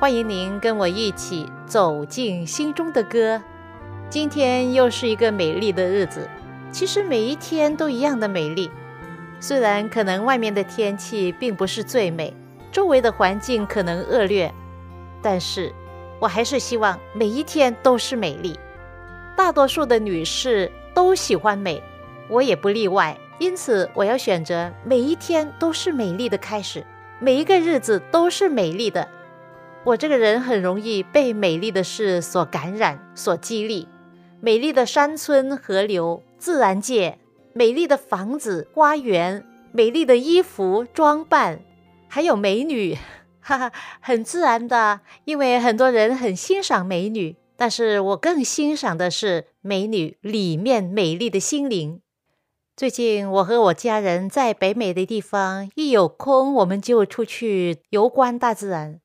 欢迎您跟我一起走进心中的歌。今天又是一个美丽的日子，其实每一天都一样的美丽。虽然可能外面的天气并不是最美，周围的环境可能恶劣，但是我还是希望每一天都是美丽。大多数的女士都喜欢美，我也不例外。因此，我要选择每一天都是美丽的开始，每一个日子都是美丽的。我这个人很容易被美丽的事所感染、所激励。美丽的山村、河流、自然界，美丽的房子、花园，美丽的衣服、装扮，还有美女，哈哈，很自然的。因为很多人很欣赏美女，但是我更欣赏的是美女里面美丽的心灵。最近我和我家人在北美的地方，一有空我们就出去游观大自然。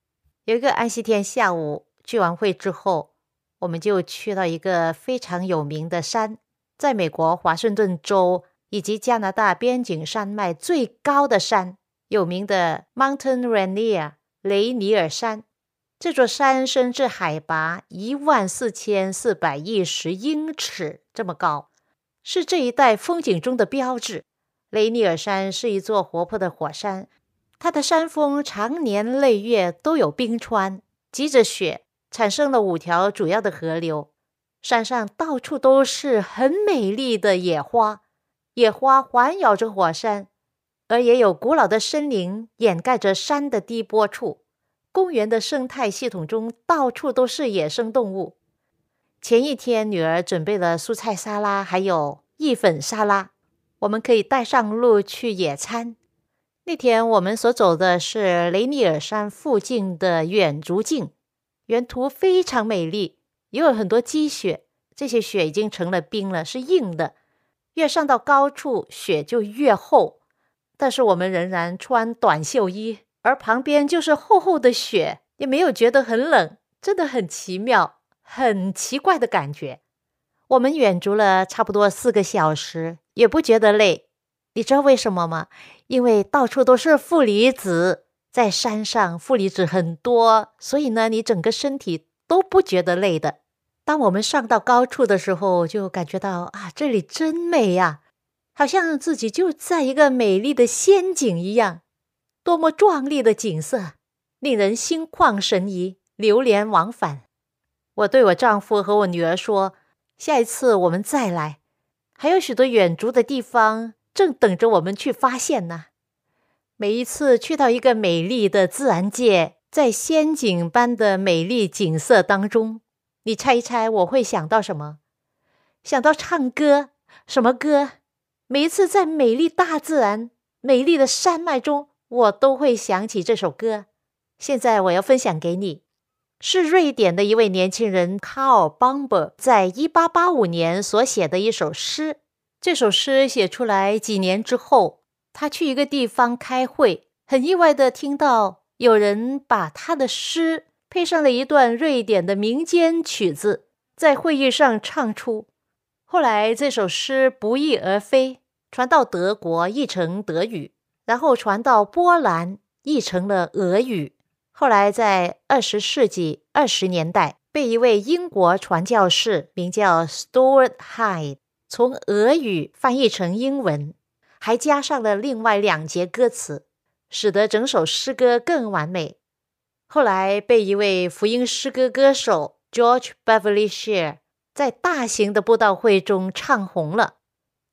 有一个安息天下午聚完会之后，我们就去到一个非常有名的山，在美国华盛顿州以及加拿大边境山脉最高的山，有名的 Mountain Rainier 雷尼尔山。这座山升至海拔一万四千四百一十英尺这么高，是这一带风景中的标志。雷尼尔山是一座活泼的火山。它的山峰常年累月都有冰川，积着雪，产生了五条主要的河流。山上到处都是很美丽的野花，野花环绕着火山，而也有古老的森林掩盖着山的低坡处。公园的生态系统中到处都是野生动物。前一天，女儿准备了蔬菜沙拉，还有意粉沙拉，我们可以带上路去野餐。那天我们所走的是雷尼尔山附近的远足径，沿途非常美丽，也有很多积雪。这些雪已经成了冰了，是硬的。越上到高处，雪就越厚。但是我们仍然穿短袖衣，而旁边就是厚厚的雪，也没有觉得很冷，真的很奇妙、很奇怪的感觉。我们远足了差不多四个小时，也不觉得累。你知道为什么吗？因为到处都是负离子，在山上负离子很多，所以呢，你整个身体都不觉得累的。当我们上到高处的时候，就感觉到啊，这里真美呀，好像自己就在一个美丽的仙境一样，多么壮丽的景色，令人心旷神怡，流连忘返。我对我丈夫和我女儿说：“下一次我们再来，还有许多远足的地方。”正等着我们去发现呢。每一次去到一个美丽的自然界，在仙境般的美丽景色当中，你猜一猜我会想到什么？想到唱歌，什么歌？每一次在美丽大自然、美丽的山脉中，我都会想起这首歌。现在我要分享给你，是瑞典的一位年轻人卡尔·邦伯在一八八五年所写的一首诗。这首诗写出来几年之后，他去一个地方开会，很意外的听到有人把他的诗配上了一段瑞典的民间曲子，在会议上唱出。后来这首诗不翼而飞，传到德国译成德语，然后传到波兰译成了俄语。后来在二十世纪二十年代，被一位英国传教士名叫 Stuart Hyde。从俄语翻译成英文，还加上了另外两节歌词，使得整首诗歌更完美。后来被一位福音诗歌歌手 George Beverly Shear 在大型的布道会中唱红了。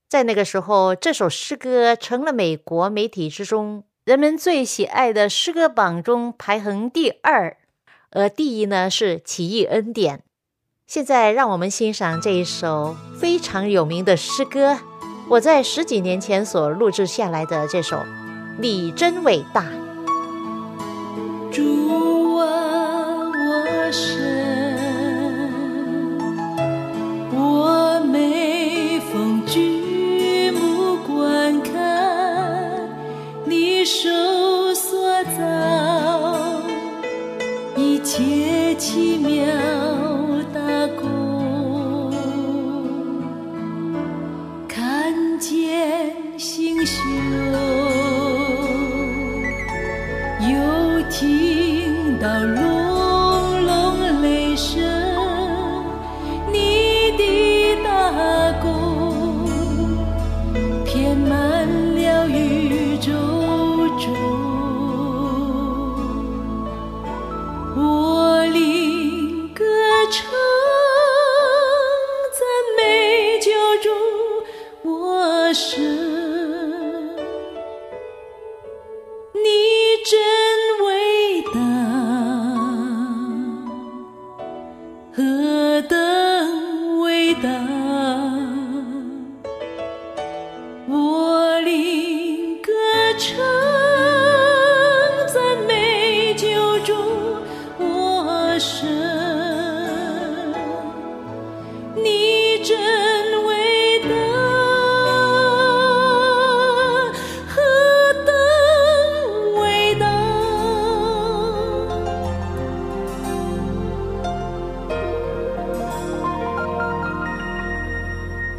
在那个时候，这首诗歌成了美国媒体之中人们最喜爱的诗歌榜中排行第二，而第一呢是《奇异恩典》。现在，让我们欣赏这一首非常有名的诗歌。我在十几年前所录制下来的这首《你真伟大》。主啊，我神，我每逢举目观看你手所造一切奇妙。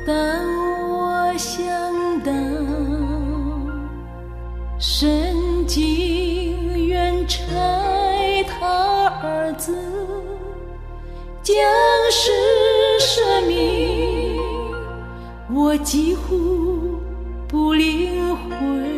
当我想到神经元拆他儿子将是生命，我几乎不灵魂。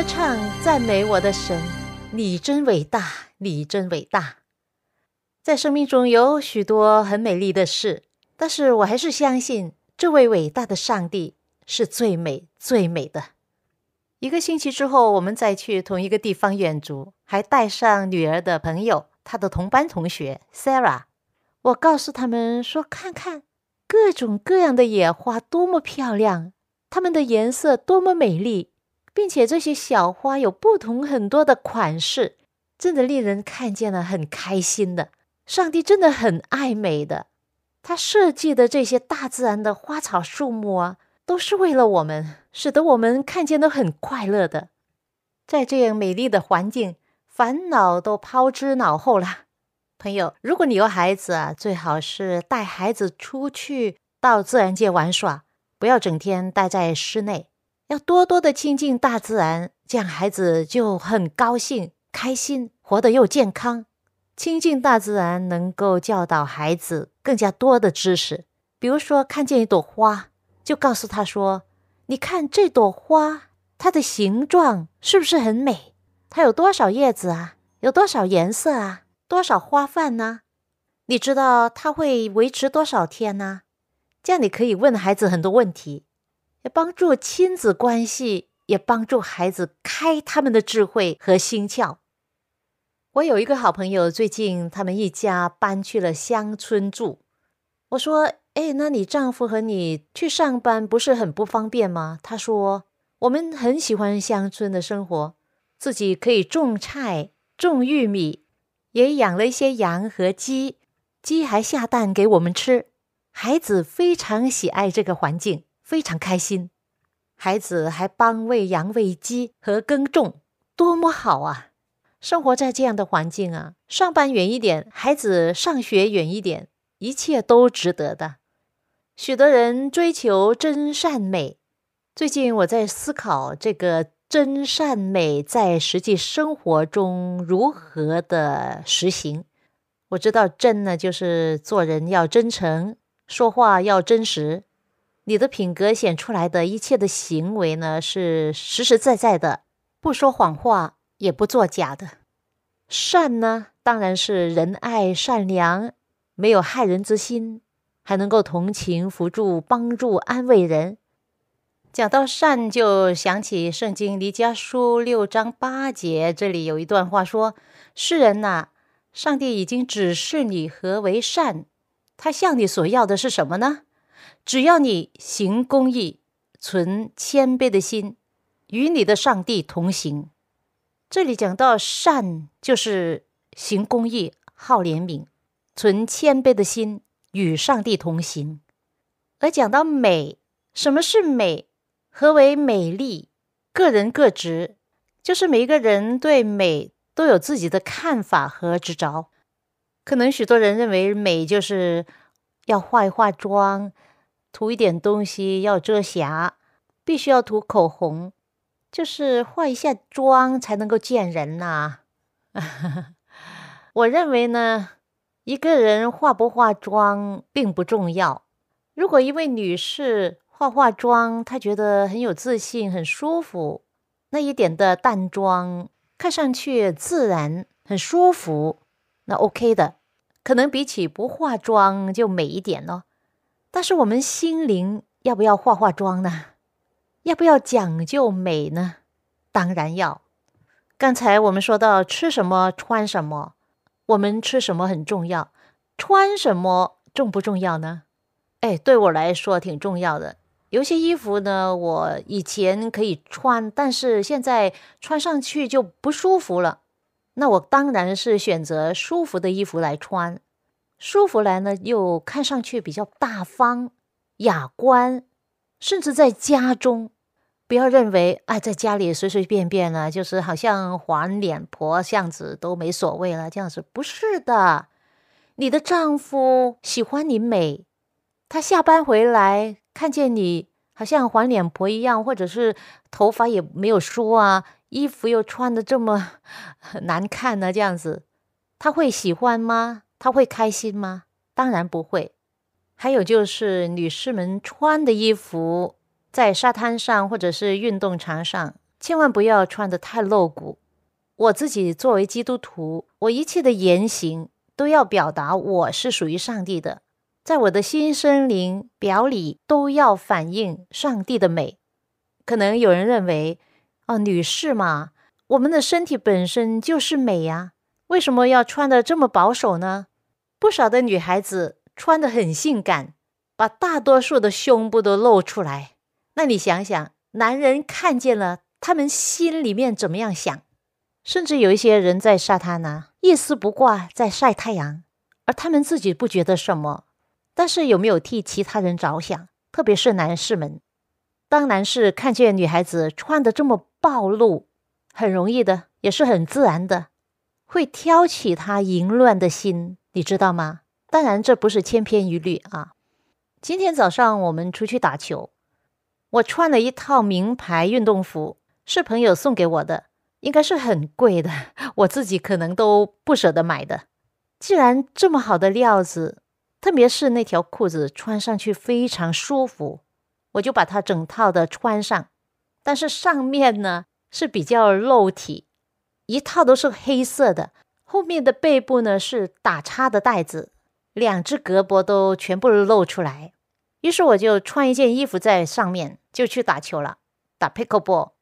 歌唱赞美我的神，你真伟大，你真伟大。在生命中有许多很美丽的事，但是我还是相信这位伟大的上帝是最美最美的。一个星期之后，我们再去同一个地方远足，还带上女儿的朋友，她的同班同学 Sarah。我告诉他们说：“看看各种各样的野花，多么漂亮！它们的颜色多么美丽，并且这些小花有不同很多的款式，真的令人看见了很开心的。上帝真的很爱美的，他设计的这些大自然的花草树木啊。”都是为了我们，使得我们看见都很快乐的。在这样美丽的环境，烦恼都抛之脑后了。朋友，如果你有孩子啊，最好是带孩子出去到自然界玩耍，不要整天待在室内，要多多的亲近大自然，这样孩子就很高兴、开心，活得又健康。亲近大自然能够教导孩子更加多的知识，比如说看见一朵花。就告诉他说：“你看这朵花，它的形状是不是很美？它有多少叶子啊？有多少颜色啊？多少花瓣呢？你知道它会维持多少天呢？这样你可以问孩子很多问题，也帮助亲子关系，也帮助孩子开他们的智慧和心窍。我有一个好朋友，最近他们一家搬去了乡村住。我说。”哎，那你丈夫和你去上班不是很不方便吗？他说：“我们很喜欢乡村的生活，自己可以种菜、种玉米，也养了一些羊和鸡，鸡还下蛋给我们吃。孩子非常喜爱这个环境，非常开心。孩子还帮喂羊、喂鸡和耕种，多么好啊！生活在这样的环境啊，上班远一点，孩子上学远一点，一切都值得的。”许多人追求真善美。最近我在思考这个真善美在实际生活中如何的实行。我知道真呢，就是做人要真诚，说话要真实。你的品格显出来的一切的行为呢，是实实在在的，不说谎话，也不作假的。善呢，当然是仁爱、善良，没有害人之心。还能够同情、扶助、帮助、安慰人。讲到善，就想起圣经离家书六章八节，这里有一段话说：“世人呐，上帝已经指示你何为善，他向你所要的是什么呢？只要你行公义，存谦卑的心，与你的上帝同行。”这里讲到善，就是行公义、好怜悯、存谦卑的心。与上帝同行，而讲到美，什么是美？何为美丽？个人各执，就是每一个人对美都有自己的看法和执着。可能许多人认为美就是要化一化妆，涂一点东西要遮瑕，必须要涂口红，就是化一下妆才能够见人呐。我认为呢。一个人化不化妆并不重要。如果一位女士化化妆，她觉得很有自信、很舒服，那一点的淡妆看上去自然、很舒服，那 OK 的。可能比起不化妆就美一点咯。但是我们心灵要不要化化妆呢？要不要讲究美呢？当然要。刚才我们说到吃什么、穿什么。我们吃什么很重要，穿什么重不重要呢？哎，对我来说挺重要的。有些衣服呢，我以前可以穿，但是现在穿上去就不舒服了。那我当然是选择舒服的衣服来穿，舒芙来呢又看上去比较大方、雅观，甚至在家中。不要认为哎，在家里随随便便呢，就是好像黄脸婆这样子都没所谓了。这样子不是的，你的丈夫喜欢你美，他下班回来看见你好像黄脸婆一样，或者是头发也没有梳啊，衣服又穿的这么 难看呢，这样子他会喜欢吗？他会开心吗？当然不会。还有就是女士们穿的衣服。在沙滩上或者是运动场上，千万不要穿的太露骨。我自己作为基督徒，我一切的言行都要表达我是属于上帝的，在我的心、生灵、表里都要反映上帝的美。可能有人认为，哦，女士嘛，我们的身体本身就是美呀，为什么要穿的这么保守呢？不少的女孩子穿的很性感，把大多数的胸部都露出来。那你想想，男人看见了，他们心里面怎么样想？甚至有一些人在沙滩呢，一丝不挂在晒太阳，而他们自己不觉得什么。但是有没有替其他人着想？特别是男士们，当男士看见女孩子穿的这么暴露，很容易的，也是很自然的，会挑起他淫乱的心。你知道吗？当然，这不是千篇一律啊。今天早上我们出去打球，我穿了一套名牌运动服，是朋友送给我的，应该是很贵的，我自己可能都不舍得买的。既然这么好的料子，特别是那条裤子穿上去非常舒服，我就把它整套的穿上。但是上面呢是比较露体，一套都是黑色的。后面的背部呢是打叉的带子，两只胳膊都全部露出来。于是我就穿一件衣服在上面，就去打球了，打 pickleball。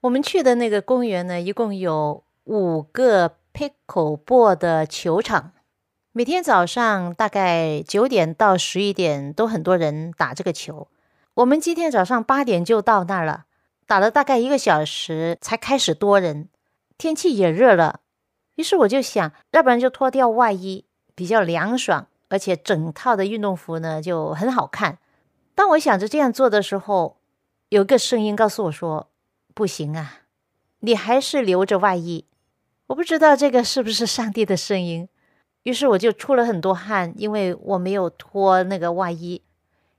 我们去的那个公园呢，一共有五个 pickleball 的球场，每天早上大概九点到十一点都很多人打这个球。我们今天早上八点就到那儿了，打了大概一个小时才开始多人，天气也热了。于是我就想，要不然就脱掉外衣，比较凉爽，而且整套的运动服呢就很好看。当我想着这样做的时候，有个声音告诉我说：“不行啊，你还是留着外衣。”我不知道这个是不是上帝的声音。于是我就出了很多汗，因为我没有脱那个外衣。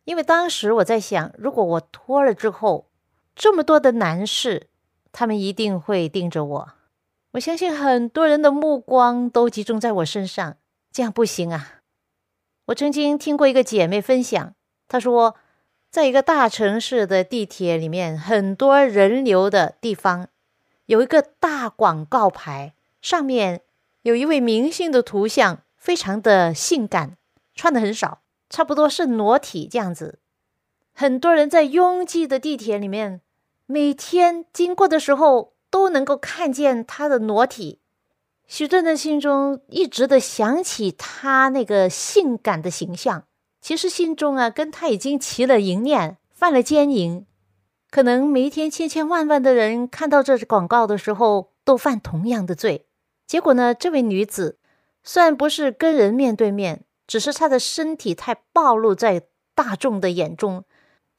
因为当时我在想，如果我脱了之后，这么多的男士，他们一定会盯着我。我相信很多人的目光都集中在我身上，这样不行啊！我曾经听过一个姐妹分享，她说，在一个大城市的地铁里面，很多人流的地方，有一个大广告牌，上面有一位明星的图像，非常的性感，穿的很少，差不多是裸体这样子。很多人在拥挤的地铁里面，每天经过的时候。都能够看见他的裸体，许多人心中一直的想起他那个性感的形象，其实心中啊跟他已经起了淫念，犯了奸淫。可能每一天千千万万的人看到这广告的时候，都犯同样的罪。结果呢，这位女子虽然不是跟人面对面，只是她的身体太暴露在大众的眼中。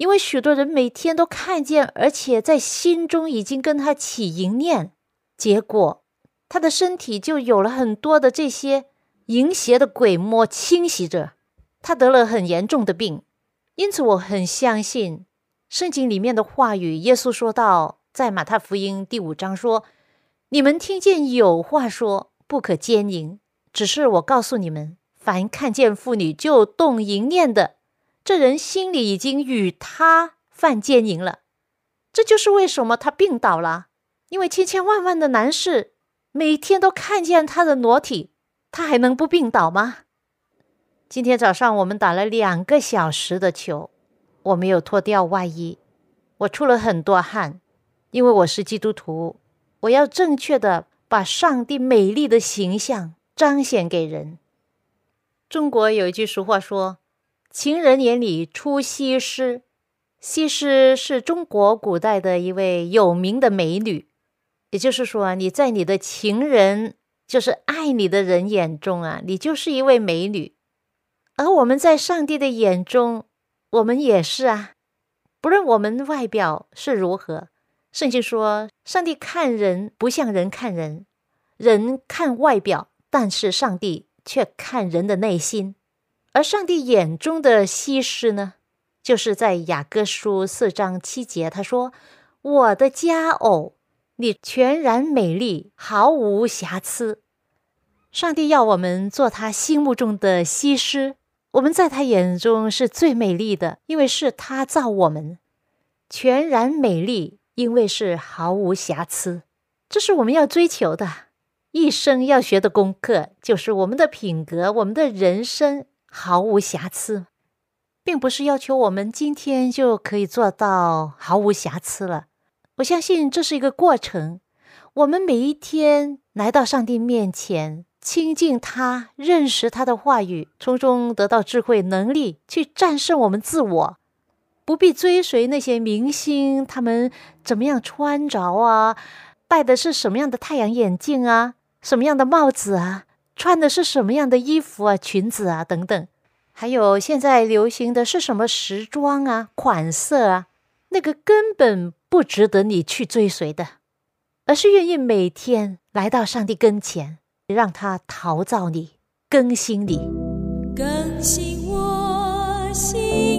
因为许多人每天都看见，而且在心中已经跟他起淫念，结果他的身体就有了很多的这些淫邪的鬼魔侵袭着，他得了很严重的病。因此，我很相信圣经里面的话语。耶稣说到，在马太福音第五章说：“你们听见有话说不可奸淫，只是我告诉你们，凡看见妇女就动淫念的。”这人心里已经与他犯奸淫了，这就是为什么他病倒了。因为千千万万的男士每天都看见他的裸体，他还能不病倒吗？今天早上我们打了两个小时的球，我没有脱掉外衣，我出了很多汗，因为我是基督徒，我要正确的把上帝美丽的形象彰显给人。中国有一句俗话说。情人眼里出西施，西施是中国古代的一位有名的美女。也就是说，你在你的情人，就是爱你的人眼中啊，你就是一位美女。而我们在上帝的眼中，我们也是啊。不论我们外表是如何，圣经说，上帝看人不像人看人，人看外表，但是上帝却看人的内心。而上帝眼中的西施呢，就是在雅各书四章七节，他说：“我的佳偶，你全然美丽，毫无瑕疵。”上帝要我们做他心目中的西施，我们在他眼中是最美丽的，因为是他造我们，全然美丽，因为是毫无瑕疵。这是我们要追求的，一生要学的功课，就是我们的品格，我们的人生。毫无瑕疵，并不是要求我们今天就可以做到毫无瑕疵了。我相信这是一个过程。我们每一天来到上帝面前，亲近他，认识他的话语，从中得到智慧、能力，去战胜我们自我。不必追随那些明星，他们怎么样穿着啊？戴的是什么样的太阳眼镜啊？什么样的帽子啊？穿的是什么样的衣服啊？裙子啊？等等。还有现在流行的是什么时装啊？款式啊？那个根本不值得你去追随的，而是愿意每天来到上帝跟前，让他陶造你，更新你，更新我心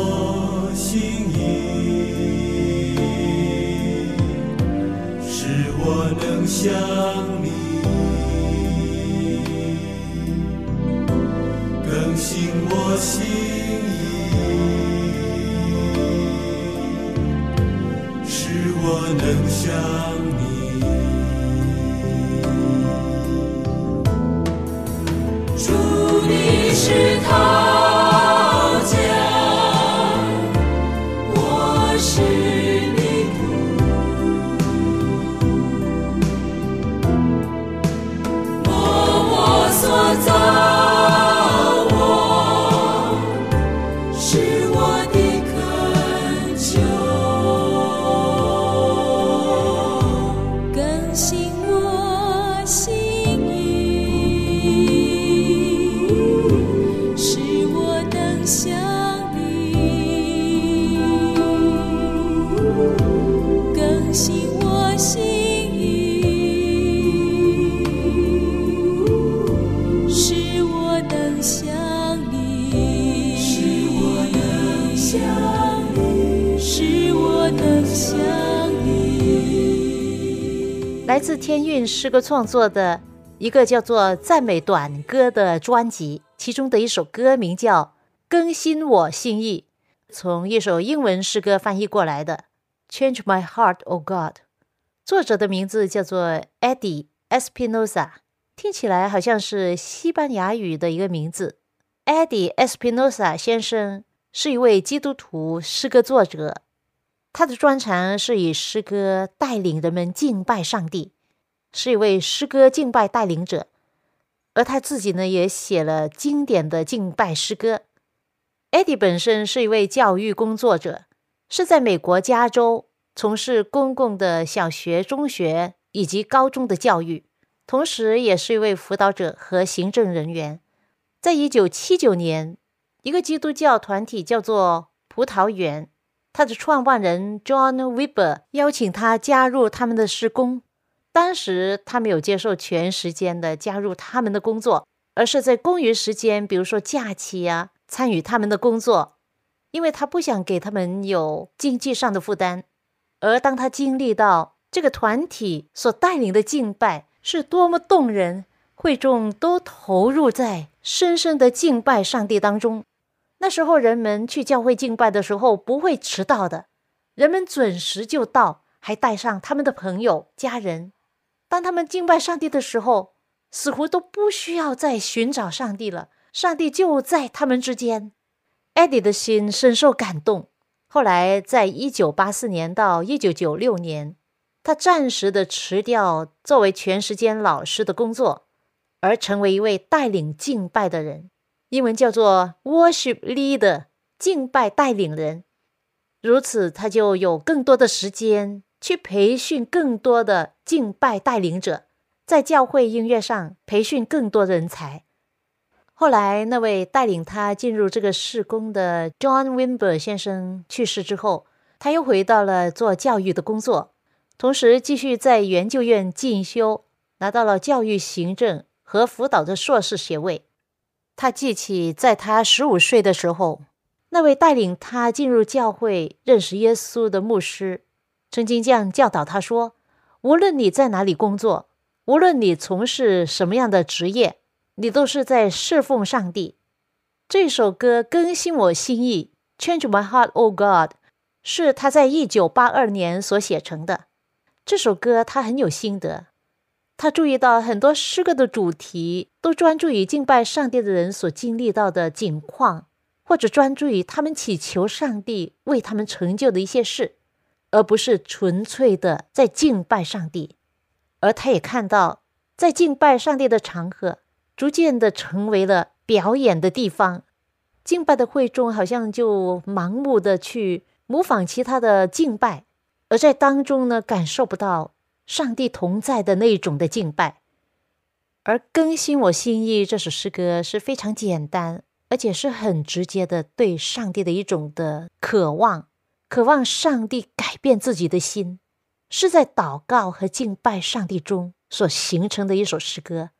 我心意使我能想你更新我心意使我能想你诗歌创作的一个叫做《赞美短歌》的专辑，其中的一首歌名叫《更新我心意》，从一首英文诗歌翻译过来的《Change My Heart, O God》。作者的名字叫做 Eddie Espinosa，听起来好像是西班牙语的一个名字。Eddie Espinosa 先生是一位基督徒诗歌作者。他的专长是以诗歌带领人们敬拜上帝，是一位诗歌敬拜带领者。而他自己呢，也写了经典的敬拜诗歌。艾迪本身是一位教育工作者，是在美国加州从事公共的小学、中学以及高中的教育，同时也是一位辅导者和行政人员。在一九七九年，一个基督教团体叫做葡萄园。他的创办人 John Weber 邀请他加入他们的施工，当时他没有接受全时间的加入他们的工作，而是在公余时间，比如说假期呀，参与他们的工作，因为他不想给他们有经济上的负担。而当他经历到这个团体所带领的敬拜是多么动人，会众都投入在深深的敬拜上帝当中。那时候人们去教会敬拜的时候不会迟到的，人们准时就到，还带上他们的朋友、家人。当他们敬拜上帝的时候，似乎都不需要再寻找上帝了，上帝就在他们之间。艾迪的心深受感动。后来，在一九八四年到一九九六年，他暂时的辞掉作为全时间老师的工作，而成为一位带领敬拜的人。英文叫做 worship leader，敬拜带领人。如此，他就有更多的时间去培训更多的敬拜带领者，在教会音乐上培训更多人才。后来，那位带领他进入这个事工的 John Wimber 先生去世之后，他又回到了做教育的工作，同时继续在研究院进修，拿到了教育行政和辅导的硕士学位。他记起在他十五岁的时候，那位带领他进入教会、认识耶稣的牧师，陈金匠教导他说：“无论你在哪里工作，无论你从事什么样的职业。”你都是在侍奉上帝。这首歌更新我心意，Change my heart, O God，是他在一九八二年所写成的。这首歌他很有心得，他注意到很多诗歌的主题都专注于敬拜上帝的人所经历到的境况，或者专注于他们祈求上帝为他们成就的一些事，而不是纯粹的在敬拜上帝。而他也看到，在敬拜上帝的场合。逐渐的成为了表演的地方，敬拜的会众好像就盲目的去模仿其他的敬拜，而在当中呢，感受不到上帝同在的那种的敬拜。而更新我心意这首诗歌是非常简单，而且是很直接的对上帝的一种的渴望，渴望上帝改变自己的心，是在祷告和敬拜上帝中所形成的一首诗歌。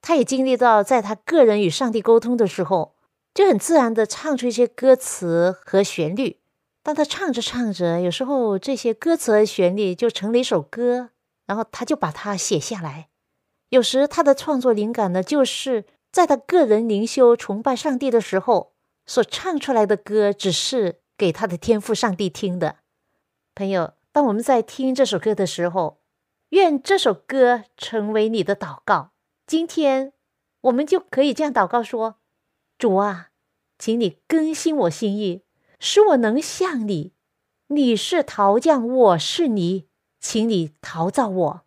他也经历到，在他个人与上帝沟通的时候，就很自然的唱出一些歌词和旋律。当他唱着唱着，有时候这些歌词和旋律就成了一首歌，然后他就把它写下来。有时他的创作灵感呢，就是在他个人灵修崇拜上帝的时候所唱出来的歌，只是给他的天赋上帝听的。朋友，当我们在听这首歌的时候，愿这首歌成为你的祷告。今天，我们就可以这样祷告说：“主啊，请你更新我心意，使我能像你。你是陶匠，我是泥，请你陶造我。”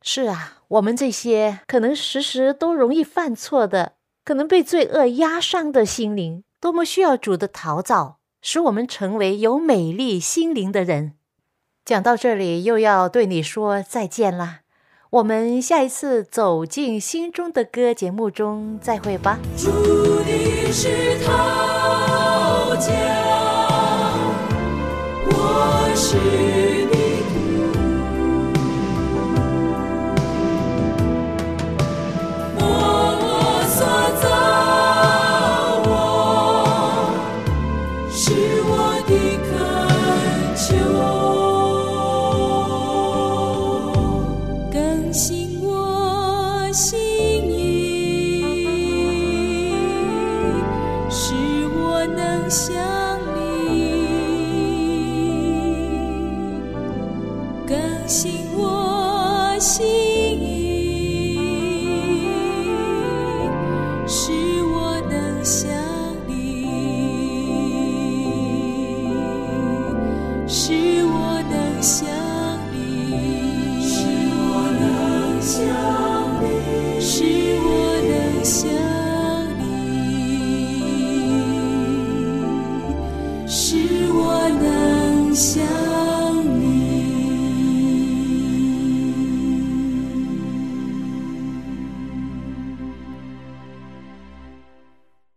是啊，我们这些可能时时都容易犯错的，可能被罪恶压伤的心灵，多么需要主的陶造，使我们成为有美丽心灵的人。讲到这里，又要对你说再见啦。我们下一次走进心中的歌节目中再会吧。主的是陶匠，我是。